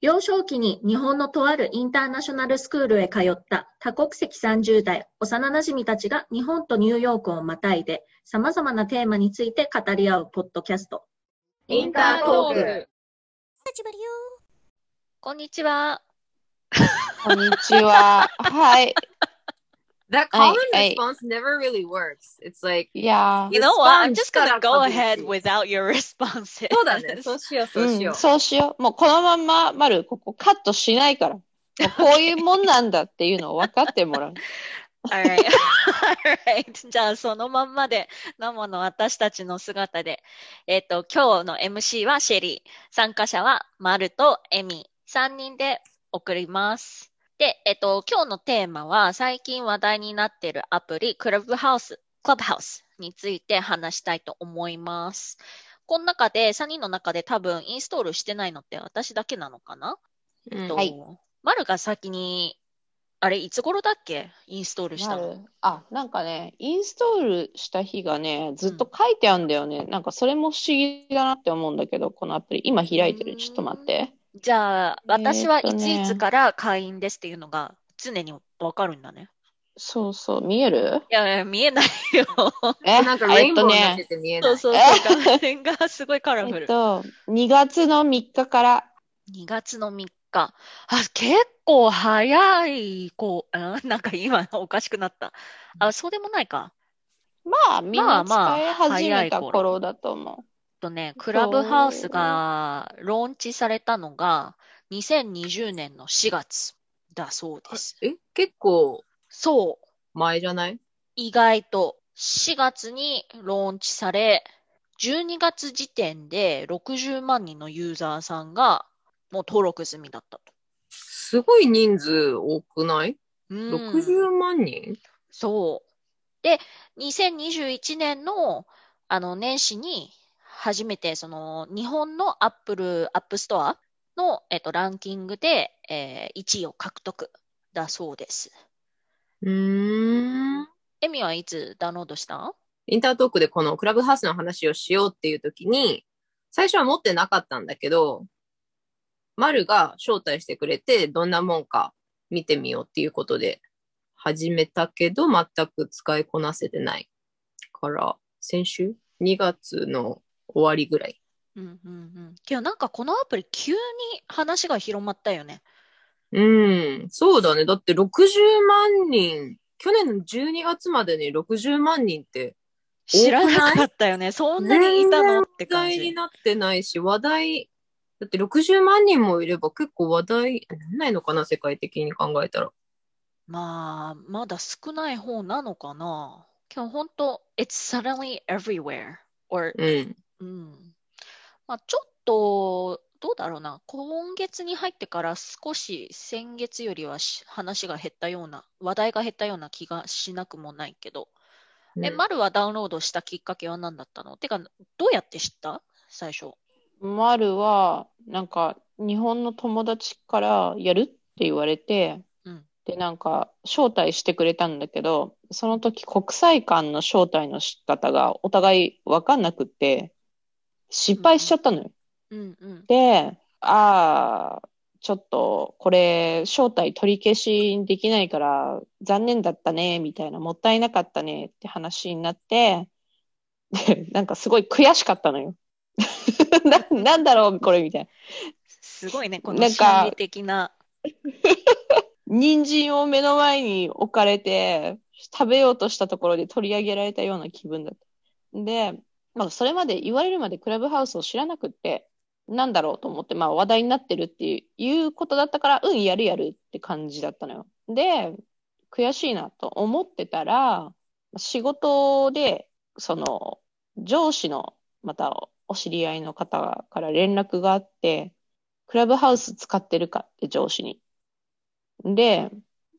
幼少期に日本のとあるインターナショナルスクールへ通った多国籍30代幼馴染たちが日本とニューヨークをまたいで様々なテーマについて語り合うポッドキャスト。インタートーク。こんにちは。こんにちは。はい。That I- common I- response never really works. It's like, いや You know what? I'm just gonna go ahead without your responses. そうだね。そうしよう、そうしうん、よう。そうしよう。もうこのまんま、まる、ここカットしないから。こういうもんなんだっていうのを分かってもらう。Alright. Alright. じゃあ、そのまんまで、生の私たちの姿で、えっ、と、今日の MC はシェリー。参加者はマルとエミ。3人で送ります。で、えっ、と、今日のテーマは、最近話題になっているアプリ、クラブハウス、クラブハウスについて話したいと思います。この中で、3人の中で多分インストールしてないのって私だけなのかな？うんとはいマルが先に、あれ、いつ頃だっけ？インストールしたの。あ、なんかね、インストールした日がね、ずっと書いてあるんだよね。なんかそれも不思議だなって思うんだけど、このアプリ。今開いてる。ちょっと待って。じゃあ、えーっとね私はいついつから会員ですっていうのが常にわかるんだね。そうそう、見える？いやいや、見えないよ。え、なんかレイえっとンボーになってね、て見えない。そうそうそう。画面がすごいカラフル。えっと、2月の3日から、2月の3日。あ、結構早い、こう、うんなんか今おかしくなった。あ、そうでもないか。まあ、みんなまあまあ使い始めた頃だと思う。とね、クラブハウスがローンチされたのが2020年の4月だそうです。え、結構そう。前じゃない？意外と4月にローンチされ、12月時点で60万人のユーザーさんがもう登録済みだったと。すごい人数多くない？うん、?60 万人？そう。で、2021年のあの年始に初めてその日本の Apple App Storeの、えっと、ランキングで、えー1位を獲得だそうです。うーん。エミはいつダウンロードした？インタートークでこのクラブハウスの話をしようっていう時に、最初は持ってなかったんだけど、マルが招待してくれて、どんなもんか見てみようっていうことで始めたけど、全く使いこなせてないから、先週 ?2 月の終わりぐらい。うんうんうん。けどなんかこのアプリ急に話が広まったよね。うん、そうだね。だって60万人、去年の12月までに60万人って知らなかったよね。そんなにいたのって話感じ。題になってないし、話題、だって60万人もいれば結構話題なんないのかな、世界的に考えたら。まあ、まだ少ない方なのかな。今日本当、it's suddenly everywhere. or うん。うん。まあ、ちょっと、どうだろうな。今月に入ってから少し先月よりはし話が減ったような、話題が減ったような気がしなくもないけど。え、うんマルはダウンロードしたきっかけは何だったの？てか、どうやって知った？最初。マルは、なんか、日本の友達からやるって言われて、うんで、なんか、招待してくれたんだけど、その時国際間の招待の仕方がお互い分かんなくって、失敗しちゃったのよ。うんうん。で、ああ、ちょっと、これ、招待取り消しできないから、残念だったね、みたいな、もったいなかったね、って話になって、で、なんかすごい悔しかったのよ。な、なんだろう、これ、みたいな。すごいね、この心理的な。人参を目の前に置かれて、食べようとしたところで取り上げられたような気分だった。で、まあ、それまで言われるまでクラブハウスを知らなくって、なんだろうと思って、まあ、話題になってるっていういうことだったから、うん、やるやるって感じだったのよ。で、悔しいなと思ってたら、仕事で、その、上司の、またお知り合いの方から連絡があって、クラブハウス使ってるかって上司に。で、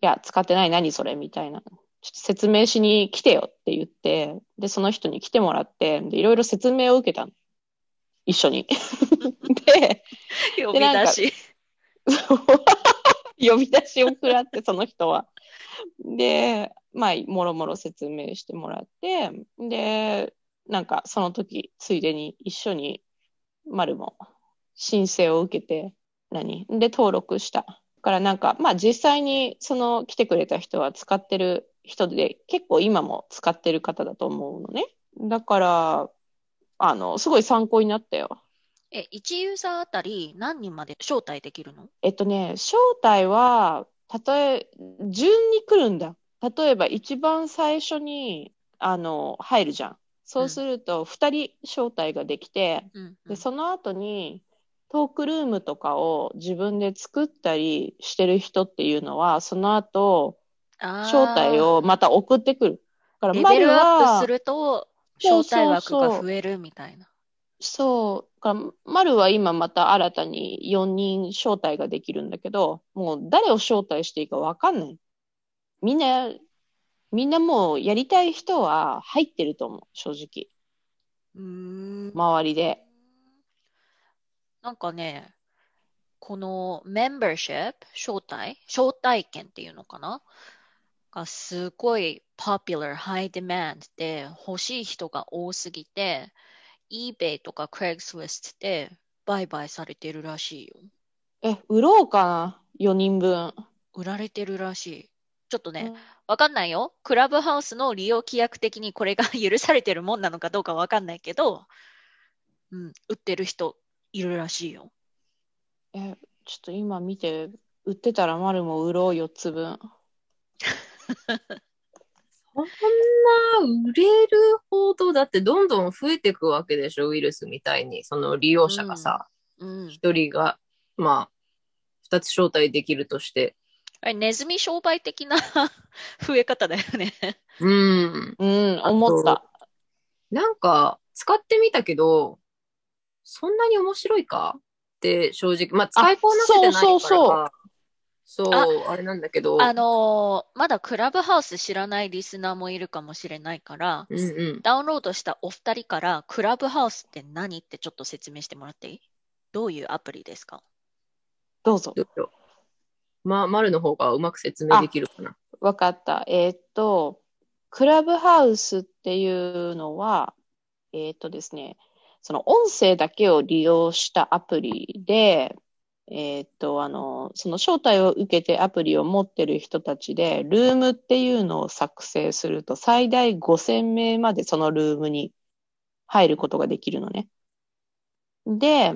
いや、使ってない、何それみたいな。ちょっと説明しに来てよって言って、で、その人に来てもらって、で、いろいろ説明を受けたの。一緒に。で、呼び出し。呼び出しを食らって、その人は。で、まあ、もろもろ説明してもらって、で、なんか、その時、ついでに一緒に、丸も申請を受けて、何？で、登録した。だからなんか、まあ実際にその来てくれた人は使ってる人で、結構今も使ってる方だと思うのね。だから、あの、すごい参考になったよ。え、1ユーザーあたり何人まで招待できるの？えっとね、招待は、たとえ、順に来るんだ。例えば一番最初に、あの、入るじゃん。そうすると、二人招待ができて、うんうんで、その後に、トークルームとかを自分で作ったりしてる人っていうのは、その後、招待をまた送ってくる。だから、レベルアップはすると、招待枠が増えるみたいな。そう。だから、丸は今また新たに4人招待ができるんだけど、もう誰を招待していいかわかんない。みんな、みんなもうやりたい人は入ってると思う、正直。うーん。周りで。なんかね、このメンバーシップ、招待、招待券っていうのかな？がすごい popular, high demand で欲しい人が多すぎて、eBay とか Craigslist で売買されてるらしいよ。え、売ろうかな ?4 人分。売られてるらしい。ちょっとね、わかんないよ。クラブハウスの利用規約的にこれが許されてるもんなのかどうかわかんないけど、うん、売ってる人いるらしいよ。え、ちょっと今見て、売ってたら丸も売ろう4つ分。そんな売れるほど、だってどんどん増えていくわけでしょ、ウイルスみたいに。その利用者がさ、うん。一、人が、まあ、二つ招待できるとして。あれ、ネズミ商売的な 増え方だよね。うん。うん、思った。なんか、使ってみたけど、そんなに面白いか？って正直、まあ、使いこなせてないからそうそうそうああれなんだけど、あのーまだクラブハウス知らないリスナーもいるかもしれないから、うんうん。ダウンロードしたお二人から、クラブハウスって何ってちょっと説明してもらっていい？どういうアプリですか？どうぞ。ま、丸の方がうまく説明できるかな。わかった。えーっと、クラブハウスっていうのは、えーっとですね、その音声だけを利用したアプリで、えーっと、あの、その招待を受けてアプリを持ってる人たちで、ルームっていうのを作成すると、最大5000名までそのルームに入ることができるのね。で、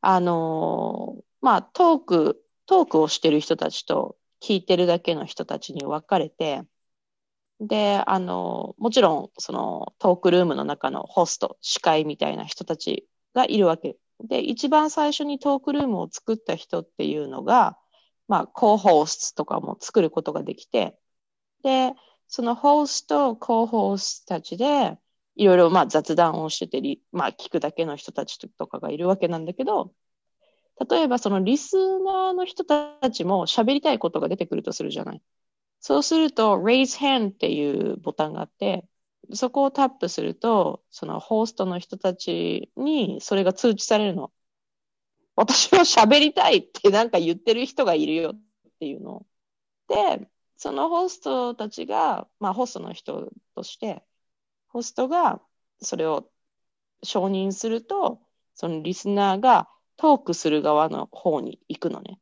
あのまあ、トーク、トークをしてる人たちと聞いてるだけの人たちに分かれて、で、あの、もちろん、そのトークルームの中のホスト、司会みたいな人たちがいるわけ。で、一番最初にトークルームを作った人っていうのが、まあ、コーホーストとかも作ることができて、で、そのホースト、コーホーストたちで、いろいろまあ雑談をしてて、まあ聞くだけの人たちとかがいるわけなんだけど、例えばそのリスナーの人たちも喋りたいことが出てくるとするじゃない。そうすると、raise hand っていうボタンがあって、そこをタップすると、そのホーストの人たちにそれが通知されるの。私は喋りたいってなんか言ってる人がいるよっていうの。で、そのホストたちが、まあホストの人として、ホストがそれを承認すると、そのリスナーがトークする側の方に行くのね。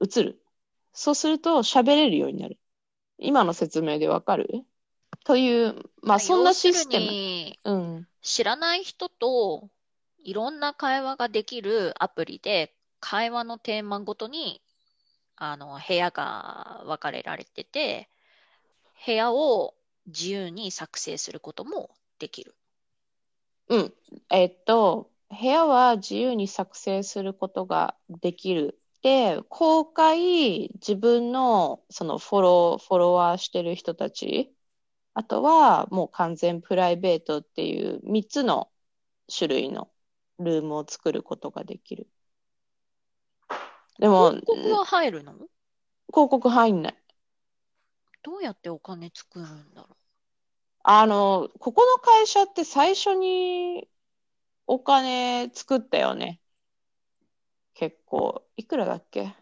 映る。そうすると喋れるようになる。今の説明でわかる？という、まあそんなシステム。にうん。知らない人といろんな会話ができるアプリで、会話のテーマごとに、あの、部屋が分かれられてて、部屋を自由に作成することもできる。うん。えっと、部屋は自由に作成することができる。で、公開、自分のそのフォロー、フォロワーしてる人たち、あとはもう完全プライベートっていう3つの種類のルームを作ることができる。でも、広告は入るの？広告入んない。どうやってお金作るんだろあの、ここの会社って最初にお金作ったよね。結構。いくらだっけ？う。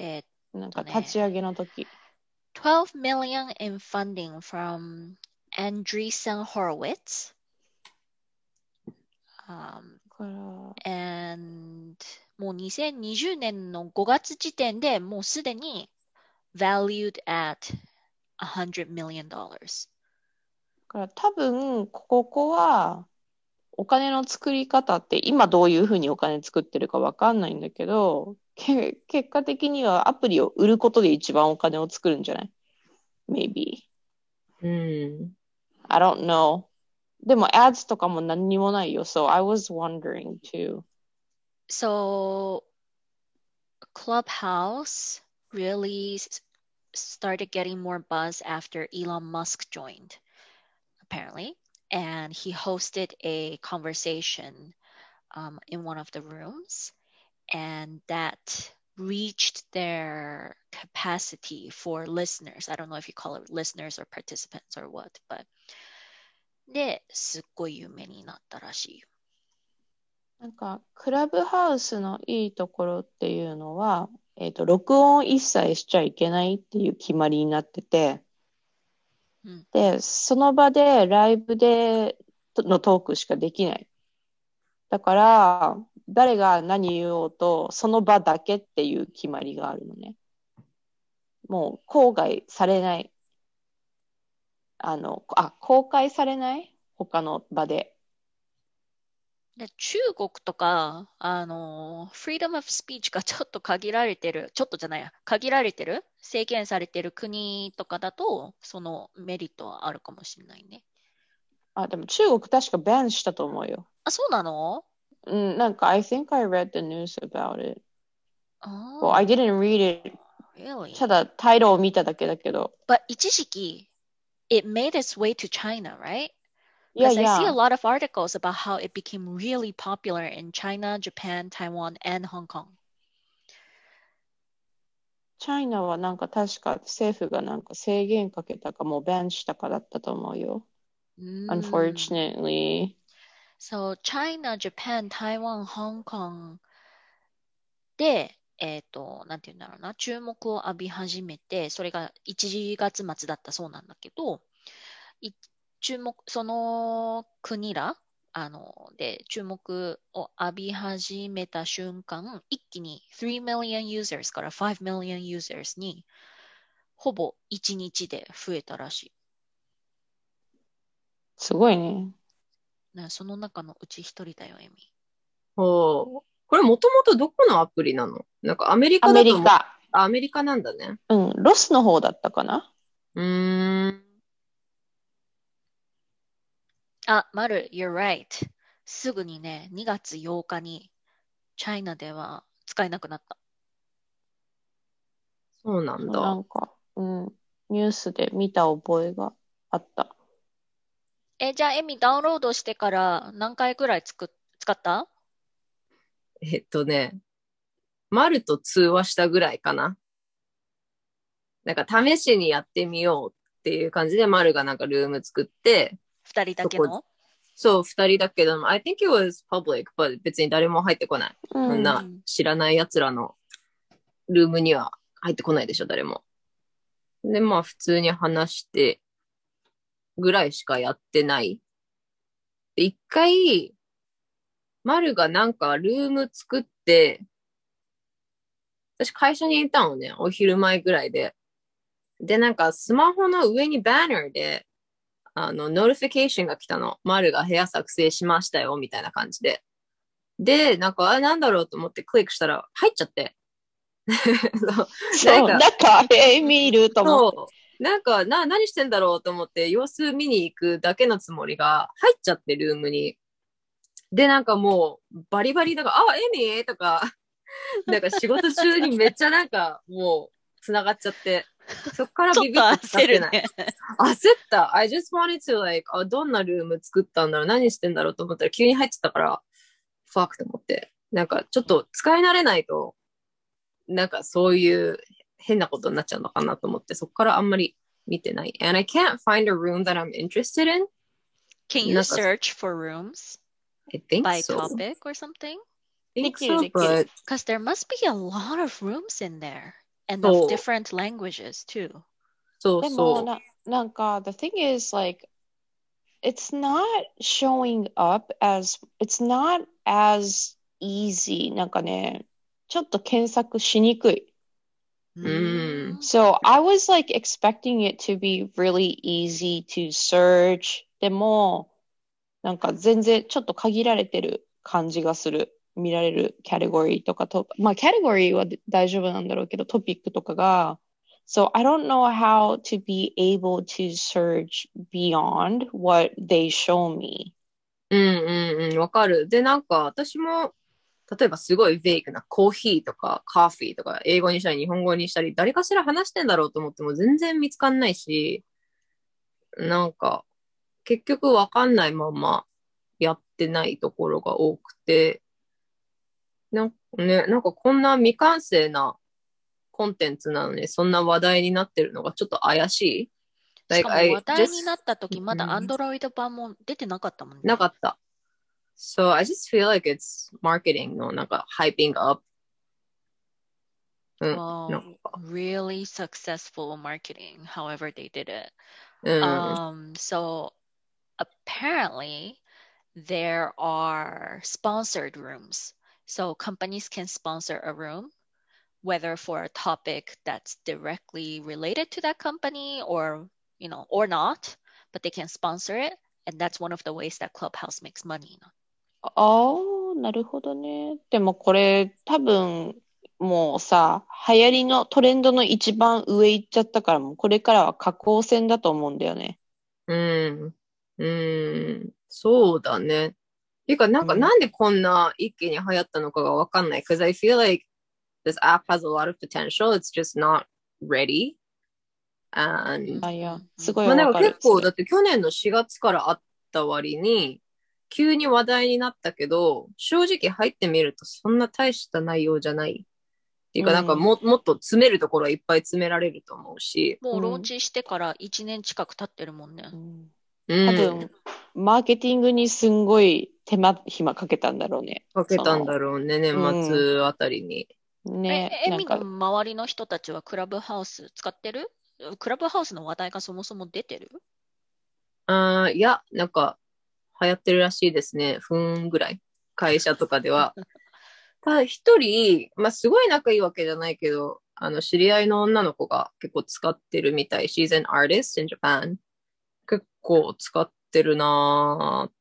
えーっなんかとね立ち上げの時。12 million in funding from Andreessen Horowitz. Um, and もう2020年の5月時点でもうすでに valued at 100 million dollars. から多分、ここは、お金の作り方って、今どういうふうにお金作ってるかわかんないんだけど、け結果的にはアプリを売ることで一番お金を作るんじゃない ?maybe. うん。I don't know. でも、ads とかも何にもないよ。So I was wondering too. So Clubhouse really started getting more buzz after Elon Musk joined, apparently. And he hosted a conversation um, in one of the rooms, and that reached their capacity for listeners. I don't know if you call it listeners or participants or what, but で、すっごい有名になったらしいよ。なんか、クラブハウスのいいところっていうのは、えっと、録音一切しちゃいけないっていう決まりになってて、 で、その場でライブでのトークしかできない。だから、誰が何言おうと、その場だけっていう決まりがあるのね。もう、公開されない。あの、あ、公開されない？他の場で。で中国とか、あの、freedom of speech がちょっと限られてる、ちょっとじゃないや、限られてる、制限されてる国とかだと、そのメリットはあるかもしれないね。あ、でも中国確かバンしたと思うよ。あ、そうなの？うん、なんか、I think I read the news about it. あ Well, I didn't read it. really? ただ、タイトルを見ただけだけど。But 一時期、it made its way to China, right? いや Because い I see a や、lot of articles about how it became really popular in China, Japan, Taiwan, and Hong Kong. チャイナはなんか確か政府がなんか制限かけたかもうバンしたかだったと思うよ。うん Unfortunately. So, China, Japan, Taiwan, Hong Kong で、えっと、なんて言うんだろうな、注目を浴び始めて、それが1月末だったそうなんだけど、い注目、その国ら、あの、で、注目を浴び始めた瞬間、一気に3 million users から5 million users に、ほぼ1日で増えたらしい。すごいね。ねその中のうち一人だよ、エミ。ほう。これもともとどこのアプリなの？なんかアメリアメカだと思う。リカ。あアメリカなんだね。うん、ロスの方だったかなうーん。あ、マル、you're right. すぐにね、2月8日に、チャイナでは使えなくなった。そうなんなだ。んか、うん、ニュースで見た覚えがあった。え、じゃあ、エミダウンロードしてから何回くらいつく使った？えっとね、マルと通話したぐらいかな。なんか試しにやってみようっていう感じで、マルがなんかルーム作って、二人だけそのそう、二人だけど、I think it was public, but 別に誰も入ってこない。うそんん、な知らない奴らのルームには入ってこないでしょ、誰も。で、まあ普通に話してぐらいしかやってない。で、一回、マルがなんかルーム作って、私会社にいたのね、お昼前ぐらいで。で、なんかスマホの上にバナーで、あの、 notification が来たの。マルが部屋作成しましたよ、みたいな感じで。で、なんか、あ、なんだろうと思ってクリックしたら、入っちゃって。そうななんんか、えー、見ると思って。なんか、な、何してんだろうと思って、様子見に行くだけのつもりが、入っちゃって、ルームに。で、なんかもう、バリバリだから、あ、エミとか、なんか仕事中にめっちゃなんか、もう、繋がっちゃって、そっからビビって使ってない。焦るね。焦った。I just wanted to like, あ、どんなルーム作ったんだろう何してんだろうと思ったら急に入っちゃったから、ファークと思って。なんかちょっと使い慣れないと、なんかそういう変なことになっちゃうのかなと思って、そこからあんまり見てない。And I can't find a room that I'm interested in. Can you search for rooms I think by so. topic or something? I think so, but Because there must be a lot of rooms in there. and of そう different languages too. でもそうそな、なんか、the thing is, like, it's not showing up as, it's not as easy. なんかね、ちょっと検索しにくい。ん So I was like expecting it to be really easy to search. でも、なんか全然ちょっと限られてる感じがする。 見られるキャテゴリーとかと、まあキャテゴリーは大丈夫なんだろうけど、トピックとかが。So I don't know how to be able to search beyond what they show me. う。んうんうん、わかる。で、なんか私も、例えばすごいベイクなコーヒーとかカーフィーとか英語にしたり日本語にしたり誰かしら話してんだろうと思っても全然見つかんないし、なんか結局わかんないままやってないところが多くて、なんね、なんかこんな未完成なコンテンツなのにそんな話題になってるのがちょっと怪しい。しかも話題になった時、まだうん Android 版も出てなかったもんね。なかった。So I just feel like it's marketing のなんか hyping up. うん。Well, really successful marketing, however they did it. うん。Um, so apparently there are sponsored rooms. So companies can sponsor a room, whether for a topic that's directly related to that company or, you know, or not, but they can sponsor it. And that's one of the ways that Clubhouse makes money. ああ、なるほどね。でもこれ多分もうさ、流行りのトレンドの一番上行っちゃったからもうこれからは下降線だと思うんだよね。うん。うん。そうだね。ていうか、なんかうんなんでこんな一気に流行ったのかがわかんない。Because I feel like this app has a lot of potential. It's just not ready. And あ、いや、すごいまあでもわかる。結構、だって去年の4月からあった割に、急に話題になったけど、正直入ってみるとそんな大した内容じゃない。っていうか、うんなんかも,、もっと詰めるところはいっぱい詰められると思うし。もうローンチしてから1年近く経ってるもんね。うんうん。多分、マーケティングにすんごい手間暇かけたんだろうね。かけたんだろうね、年末あたりに。ね、え、エミの周りの人たちはクラブハウス使ってる？クラブハウスの話題がそもそも出てる？あーいや、なんか、流行ってるらしいですね。ふーんぐらい。会社とかでは。ただ一人、まあ、すごい仲いいわけじゃないけど、あの、知り合いの女の子が結構使ってるみたい。She's an artist in Japan. 結構使ってるなぁ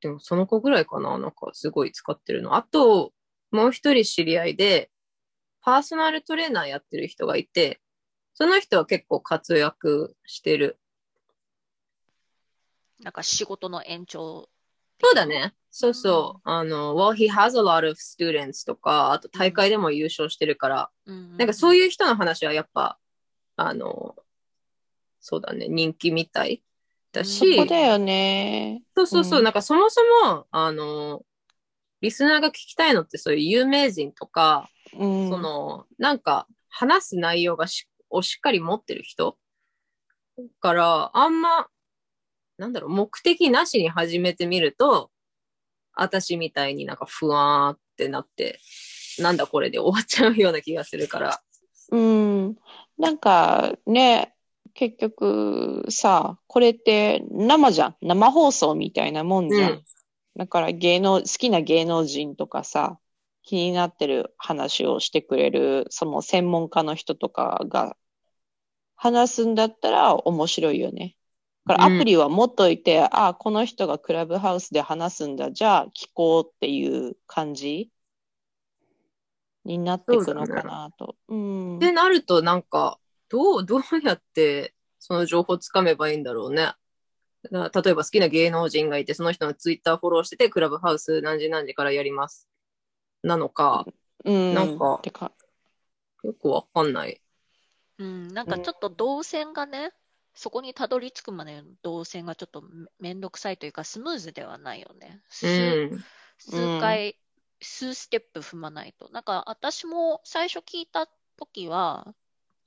でも、その子ぐらいかななんか、すごい使ってるの。あと、もう一人知り合いで、パーソナルトレーナーやってる人がいて、その人は結構活躍してる。なんか仕事の延長。そうだね。そうそう。あの、well, he has a lot of students とか、あと大会でも優勝してるから、うんなんかそう。いう人の話はやっぱ、あの、そうだね、人気みたいだそし、こだよね。そうそうそう、うんなんかそもそも、あの、リスナーが聞きたいのってそういう有名人とか、うん。その、なんか話す内容がしをしっかり持ってる人だから、あんま、なんだろう、目的なしに始めてみると、私みたいになんか不安ってなって、なんだこれで終わっちゃうような気がするから。うん。なんかね、結局さ、これって生じゃん。生放送みたいなもんじゃん。うんだから芸能、好きな芸能人とかさ、気になってる話をしてくれる、その専門家の人とかが話すんだったら面白いよね。だからうんアプリは持っといて、ああ、この人がクラブハウスで話すんだ、じゃあ聞こうっていう感じになっていくのかなと。うん。ってなると、なんか、どう、どうやってその情報つかめばいいんだろうね。例えば好きな芸能人がいて、その人のツイッターフォローしてて、クラブハウス何時何時からやります。なのか、うん。なんかてか、よくわかんない。うん、なんかちょっと動線がね、そこにたどり着くまでの動線がちょっとめめんどくさいというか、スムーズではないよね。う数ん。数回、数ステップ踏まないと。なんか私も最初聞いた時は、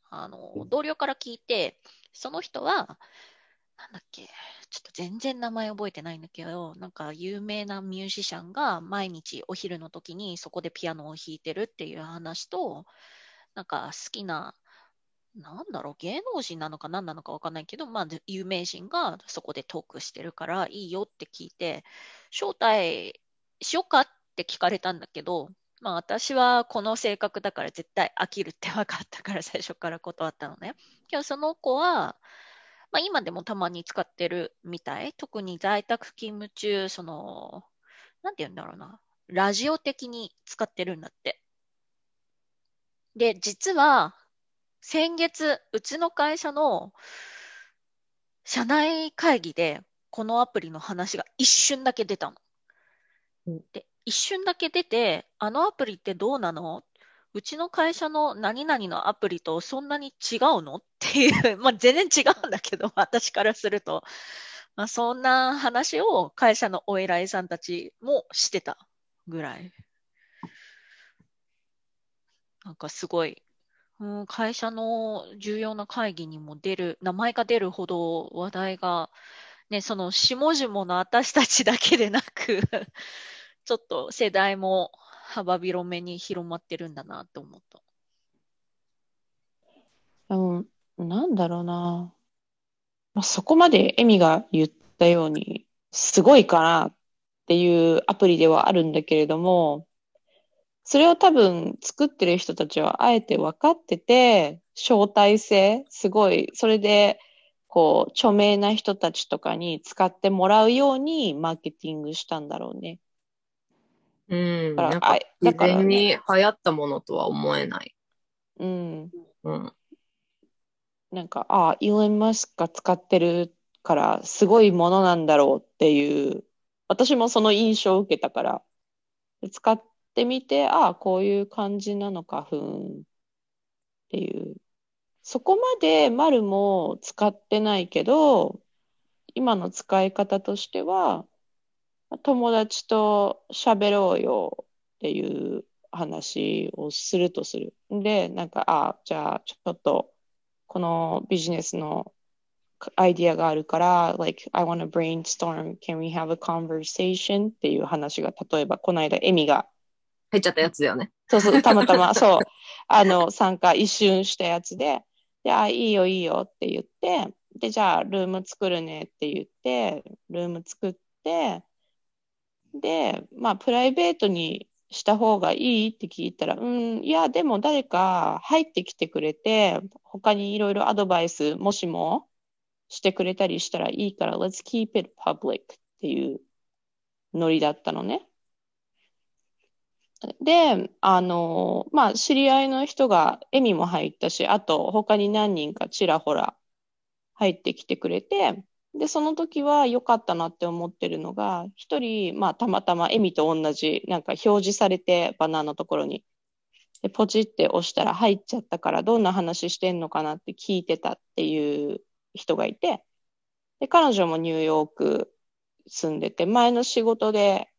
あの、同僚から聞いて、その人は、なんだっけ、ちょっと全然名前覚えてないんだけど、なんか有名なミュージシャンが毎日お昼の時にそこでピアノを弾いてるっていう話と、なんか好きな、なんだろう、芸能人なのか何なのかわかんないけど、まあ、有名人がそこでトークしてるからいいよって聞いて、招待しようかって聞かれたんだけど、まあ私はこの性格だから絶対飽きるって分かったから最初から断ったのね。今日その子は、まあ今でもたまに使ってるみたい。特に在宅勤務中、その、なんて言うんだろうな。ラジオ的に使ってるんだって。で、実は、先月、うちの会社の社内会議で、このアプリの話が一瞬だけ出たの。うんで、一瞬だけ出て、あのアプリってどうなのうちの会社の何々のアプリとそんなに違うの？っていう、まあ全然違うんだけど、私からすると。まあそんな話を会社のお偉いさんたちもしてたぐらい。なんかすごい、うん、会社の重要な会議にも出る、名前が出るほど話題が、ね、その下々の私たちだけでなく、ちょっと世代も幅広めに広まってるんだなと思った。でも、なんだろうな。まあ、そこまでエミが言ったように、すごいかなっていうアプリではあるんだけれども、それを多分作ってる人たちはあえて分かってて、招待制、すごい、それで、こう、著名な人たちとかに使ってもらうようにマーケティングしたんだろうね。うん。だからなんかあだ自からね然に流行ったものとは思えない。うん。うん。なんか、ああ、イーロン・マスクが使ってるから、すごいものなんだろうっていう、私もその印象を受けたから、で使ってみて、ああ、こういう感じなのか、ふーんっていう。そこまで丸も使ってないけど、今の使い方としては、友達と喋ろうよっていう話をするとする。で、なんか、あ、じゃあ、ちょっと、このビジネスのアイディアがあるから、like, I want to brainstorm, can we have a conversation? っていう話が、例えば、この間、エミが、入っちゃったやつだよね。そうそう、たまたま、そう、あの、参加一瞬したやつで、で、あ、いいよ、いいよって言って、で、じゃあ、ルーム作るねって言って、ルーム作って、で、まあ、プライベートにした方がいいって聞いたら、うん、いや、でも誰か入ってきてくれて、他にいろいろアドバイス、もしもしてくれたりしたらいいから、let's keep it public っていうノリだったのね。で、あの、まあ、知り合いの人が、エミも入ったし、あと、他に何人かちらほら入ってきてくれて、で、その時は良かったなって思ってるのが、一人、まあ、たまたまエミと同じ、なんか表示されて、バナーのところに。で、ポチって押したら入っちゃったから、どんな話してんのかなって聞いてたっていう人がいて、で、彼女もニューヨーク住んでて、前の仕事で、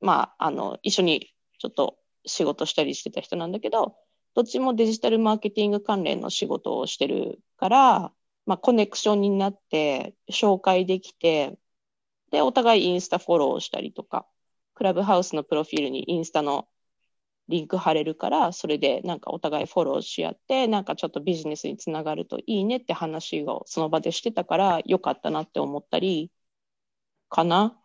まあ、あの、一緒にちょっと仕事したりしてた人なんだけど、どっちもデジタルマーケティング関連の仕事をしてるから、まあ、コネクションになって、紹介できて、で、お互いインスタフォローしたりとか、クラブハウスのプロフィールにインスタのリンク貼れるから、それでなんかお互いフォローし合って、なんかちょっとビジネスにつながるといいねって話をその場でしてたから、良かったなって思ったり、かな。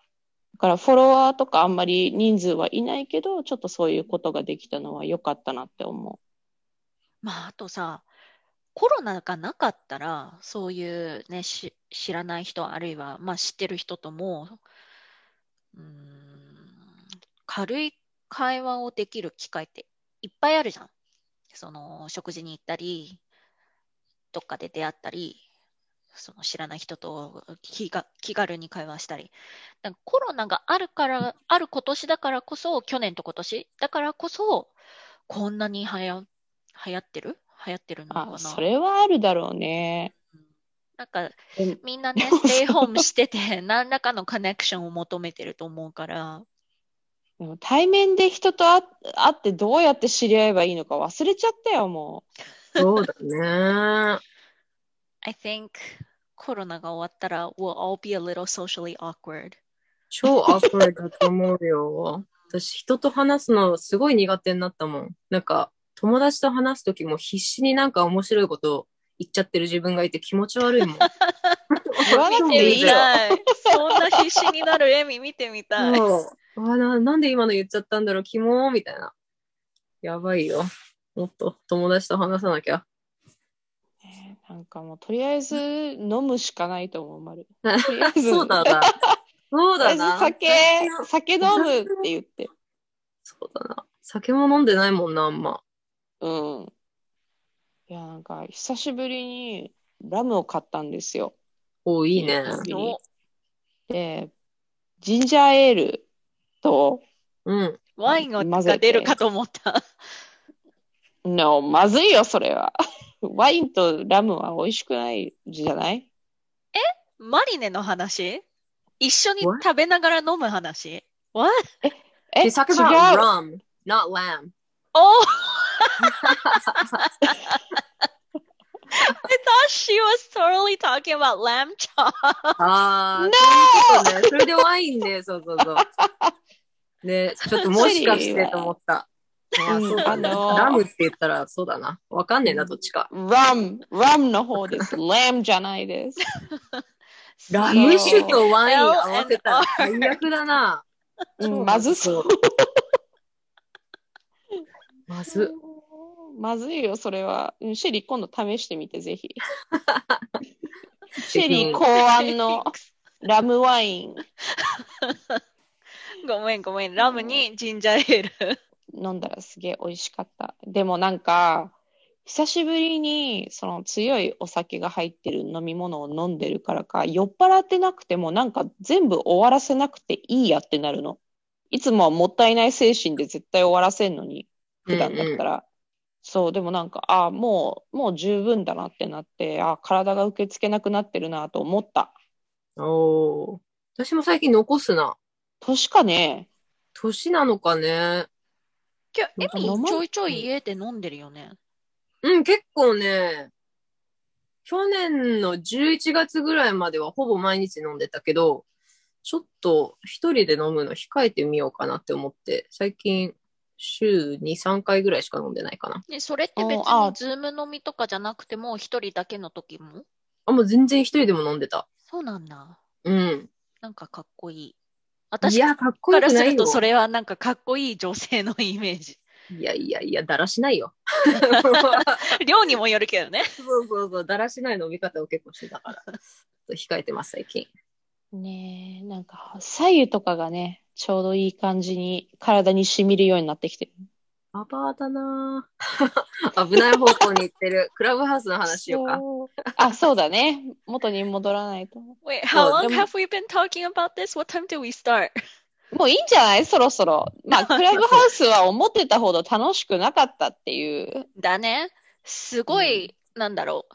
だからフォロワーとかあんまり人数はいないけど、ちょっとそういうことができたのは良かったなって思うまあ、あとさ、コロナがなかったら、そういうね、し知らない人、あるいは、まあ、知ってる人とも、うん、軽い会話をできる機会っていっぱいあるじゃん。その、食事に行ったり、どっかで出会ったり、その知らない人と気が気軽に会話したり。だかコロナがあるから、ある今年だからこそ、去年と今年だからこそ、こんなにはや流行ってる流行ってるのかう。なあ、それはあるだろうね。なんかみんなね、ステイホームしてて、何らかのコネクションを求めてると思うから、でも対面で人と会会ってどうやって知り合えばいいのか忘れちゃったよ、もそうだね。I think コロナが終わったら、we'll all be a little socially awkward. 超アクワだと思うよ。私、人と話すのすごい苦手になったもん。なんか、友達と話すときも必死になんか面白いことを言っちゃってる自分がいて気持ち悪いもん。言わなく見てみ。たい。そんな必死になるエミ見てみたい。あななんで今の言っちゃったんだろう、キモーみたいな。やばいよ。もっと友達と話さなきゃ。ねなんかもう、とりあえず飲むしかないと思う、まる。とりあえずそうだな。そうだな。酒、酒飲むって言って。そうだな。酒も飲んでないもんな、あんま。うん。いや、なんか、久しぶりにラムを買ったんですよ。おいいね。おで、ジンジャーエールと、うん。ワインが混ぜて出るかと思った。No、まずいよ、それは。ワインとラムは美味しくないじゃない？マリネの話？一緒に?食べながら飲む話？What? え、違 He's talking う。rum, not lamb. Oh! I thought she was totally talking about lamb chop. ああ、そういうことね。それでワインで、そうそうそう。ね、ちょっともしかしてと思った。あのーラムって言ったらそうだな。わかんねえな、どっちか。ラム、ラムの方です。ラムじゃないです。ラムム酒とワイン合わせたら最悪だな。うんまずそう。まず。まずいよ、それは。うんシェリー、今度試してみて、ぜひ。シェリー考案のラムワイン ごめんごめん。ラムにジンジャーエール。飲んだらすげえ美味しかった。でもなんか、久しぶりにその強いお酒が入ってる飲み物を飲んでるからか、酔っ払ってなくてもなんか全部終わらせなくていいやってなるの。いつもはもったいない精神で絶対終わらせんのに、普段だったら。そう、でもなんか、あもう、もう十分だなってなって、あ体が受け付けなくなってるなと思った。おー私も最近残すな。年かね。年なのかね。今日、エミちょいちょい家で飲んでるよね。うん、結構ね、去年の11月ぐらいまではほぼ毎日飲んでたけど、ちょっと一人で飲むの控えてみようかなって思って、最近週2、3回ぐらいしか飲んでないかな。ね、それって別ああにズーム飲みとかじゃなくても、一人だけの時もあ、もう全然一人でも飲んでた。そうなんだ。うん。なんかかっこいい。い私や、かっこからよくないるとそれはなんかかっこいい女性のイメージ。いやいやいや、だらしないよ。量にもよるけどね。そうそうそう、だらしない飲み方を結構してたから、控えてます、最近。ねえ、なんか、左右とかがね、ちょうどいい感じに体に染みるようになってきてる。アバーだなぁ 危ない方向に行ってる。クラブハウスの話しようか。あ、そうだね。元に戻らないと。Wait, そ how う long have we been talking about this? What time did we start? もういいんじゃない？そろそろ。まあ、クラブハウスは思ってたほど楽しくなかったっていう。だね。すごい、なんだろう。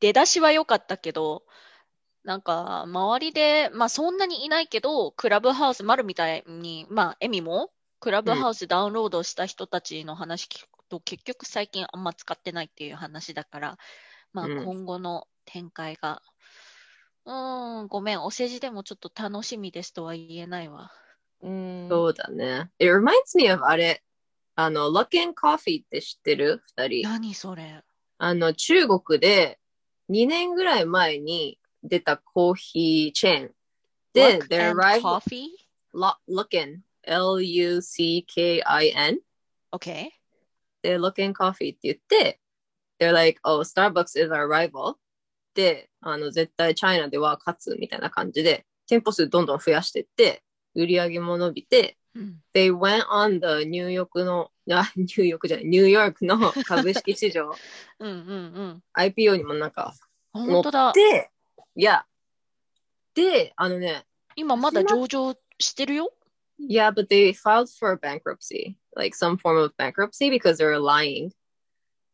出だしは良かったけど、なんか、周りで、まあそんなにいないけど、クラブハウス、マルみたいに、まあ、エミも、クラブハウスダウンロードした人たちの話聞くと、結局最近あんま使ってないっていう話だから、まあうん今後の展開が、うーん、ごめん、お世辞でもちょっと楽しみですとは言えないわ。うん。そうだね。It reminds me of あれ、あの、Luck and Coffee って知ってる？二人。何それあの、中国で2年ぐらい前に出たコーヒーチェーン。で、their rival, Coffee? Lu- Luckin, L-U-C-K-I-N. Okay. で、Luckin Coffee って言って、they're like, oh, Starbucks is our rival. で、あの、絶対チャイナでは勝つみたいな感じで、店舗数どんどん増やしていって、売り上げも伸びて、うん。they went on the ニューヨークの、あ、ニューヨークじゃない、ニューヨークの株式市場、うんうんうん。IPO にもなんか本当だ。で、いや、で、あのね、今まだ上場してるよ？yeah, but they filed for bankruptcy, like some form of bankruptcy because they were lying.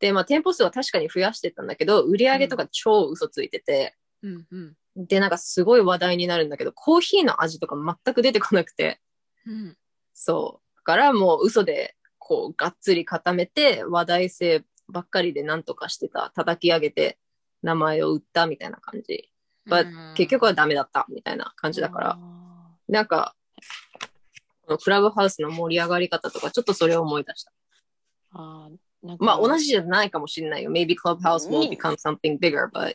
で、まあ店舗数は確かに増やしてたんだけど、売り上げとか超嘘ついてて、うんうん。で、なんかすごい話題になるんだけど、コーヒーの味とか全く出てこなくて、うん。そう。だからもう嘘で、こう、がっつり固めて、話題性ばっかりでなんとかしてた、叩き上げて、名前を売ったみたいな感じ。But うん結局はダメだったみたいな感じだから、あなんか、このクラブハウスの盛り上がり方とか、ちょっとそれを思い出した。あーなんかまあ同じじゃないかもしれないよ。Maybe Clubhouse will うん become something bigger, but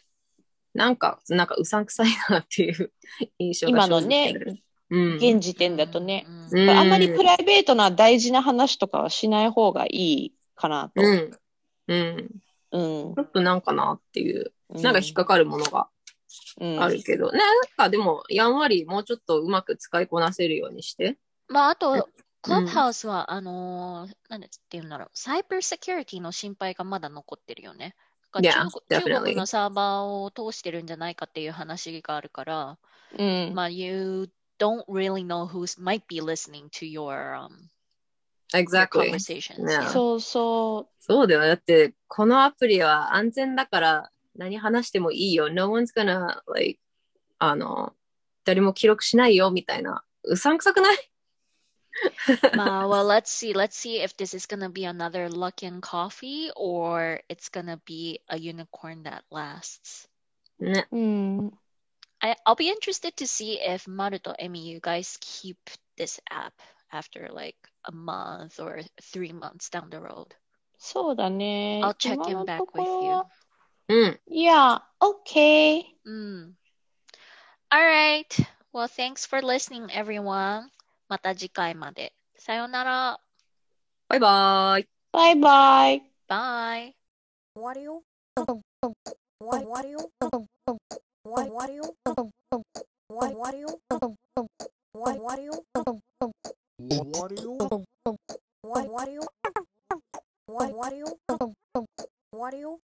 なんか、なんかうさんくさいなっていう 印象が今のね。うん。現時点だとね。うんうんあんまりプライベートな大事な話とかはしない方がいいかなと。うん。うん。うんちょっとなんかなっていう、うんなんか引っかかるものがうんあるけど、ね、なんかでも、やんわりもうちょっとうまく使いこなせるようにして。まあ、あと、クうんラブハウスは、あのー、なんて言うんだろう、サイバーセキュリティの心配がまだ残ってるよね。中国中 definitely. 国のサーバーを通してるんじゃないかっていう話があるから、うんまあ、you don't really know who might be listening to your, um, your Exactly. conversations. Yeah. そうそそうだよ。だって、このアプリは安全だから何話してもいいよ。No one's gonna, like, あの、誰も記録しないよ、みたいな。うさんくさくないまあ、well, let's see. Let's see if this is gonna be another Luckin coffee or it's gonna be a unicorn that lasts. ね。う。うん。 I, I'll be interested to see if Maruto Emi, you guys keep this app after like a month or three months down the road. そうだね。 I'll check 今 in の back とこ with ろ you. Mm. Yeah, okay. Mm. All right. Well, thanks for listening, everyone. また次回まで。さよなら。バイバイ。バイバイ。バイ。終わるよ。終わるよ。終わるよ。終わるよ。終わるよ。終わるよ。終わるよ。終わるよ。終わるよ。